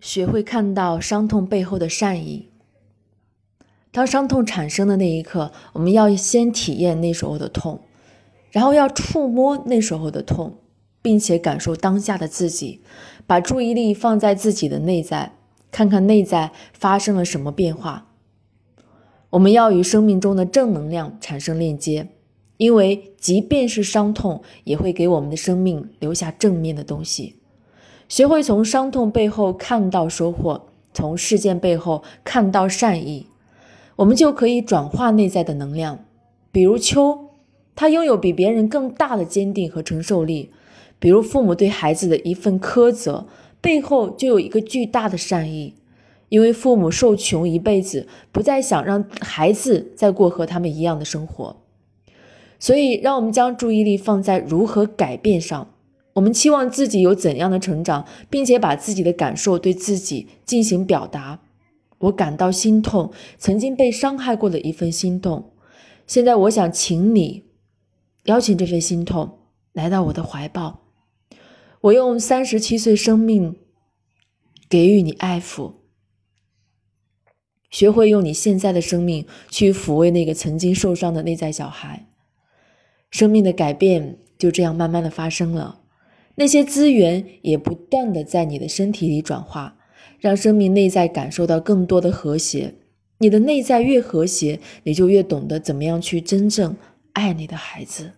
学会看到伤痛背后的善意。当伤痛产生的那一刻，我们要先体验那时候的痛，然后要触摸那时候的痛，并且感受当下的自己，把注意力放在自己的内在，看看内在发生了什么变化。我们要与生命中的正能量产生链接，因为即便是伤痛，也会给我们的生命留下正面的东西。学会从伤痛背后看到收获，从事件背后看到善意，我们就可以转化内在的能量。比如秋，他拥有比别人更大的坚定和承受力；比如父母对孩子的一份苛责，背后就有一个巨大的善意，因为父母受穷一辈子，不再想让孩子再过和他们一样的生活。所以，让我们将注意力放在如何改变上。我们期望自己有怎样的成长，并且把自己的感受对自己进行表达。我感到心痛，曾经被伤害过的一份心痛。现在，我想请你邀请这份心痛来到我的怀抱。我用三十七岁生命给予你爱抚，学会用你现在的生命去抚慰那个曾经受伤的内在小孩。生命的改变就这样慢慢的发生了。那些资源也不断的在你的身体里转化，让生命内在感受到更多的和谐。你的内在越和谐，你就越懂得怎么样去真正爱你的孩子。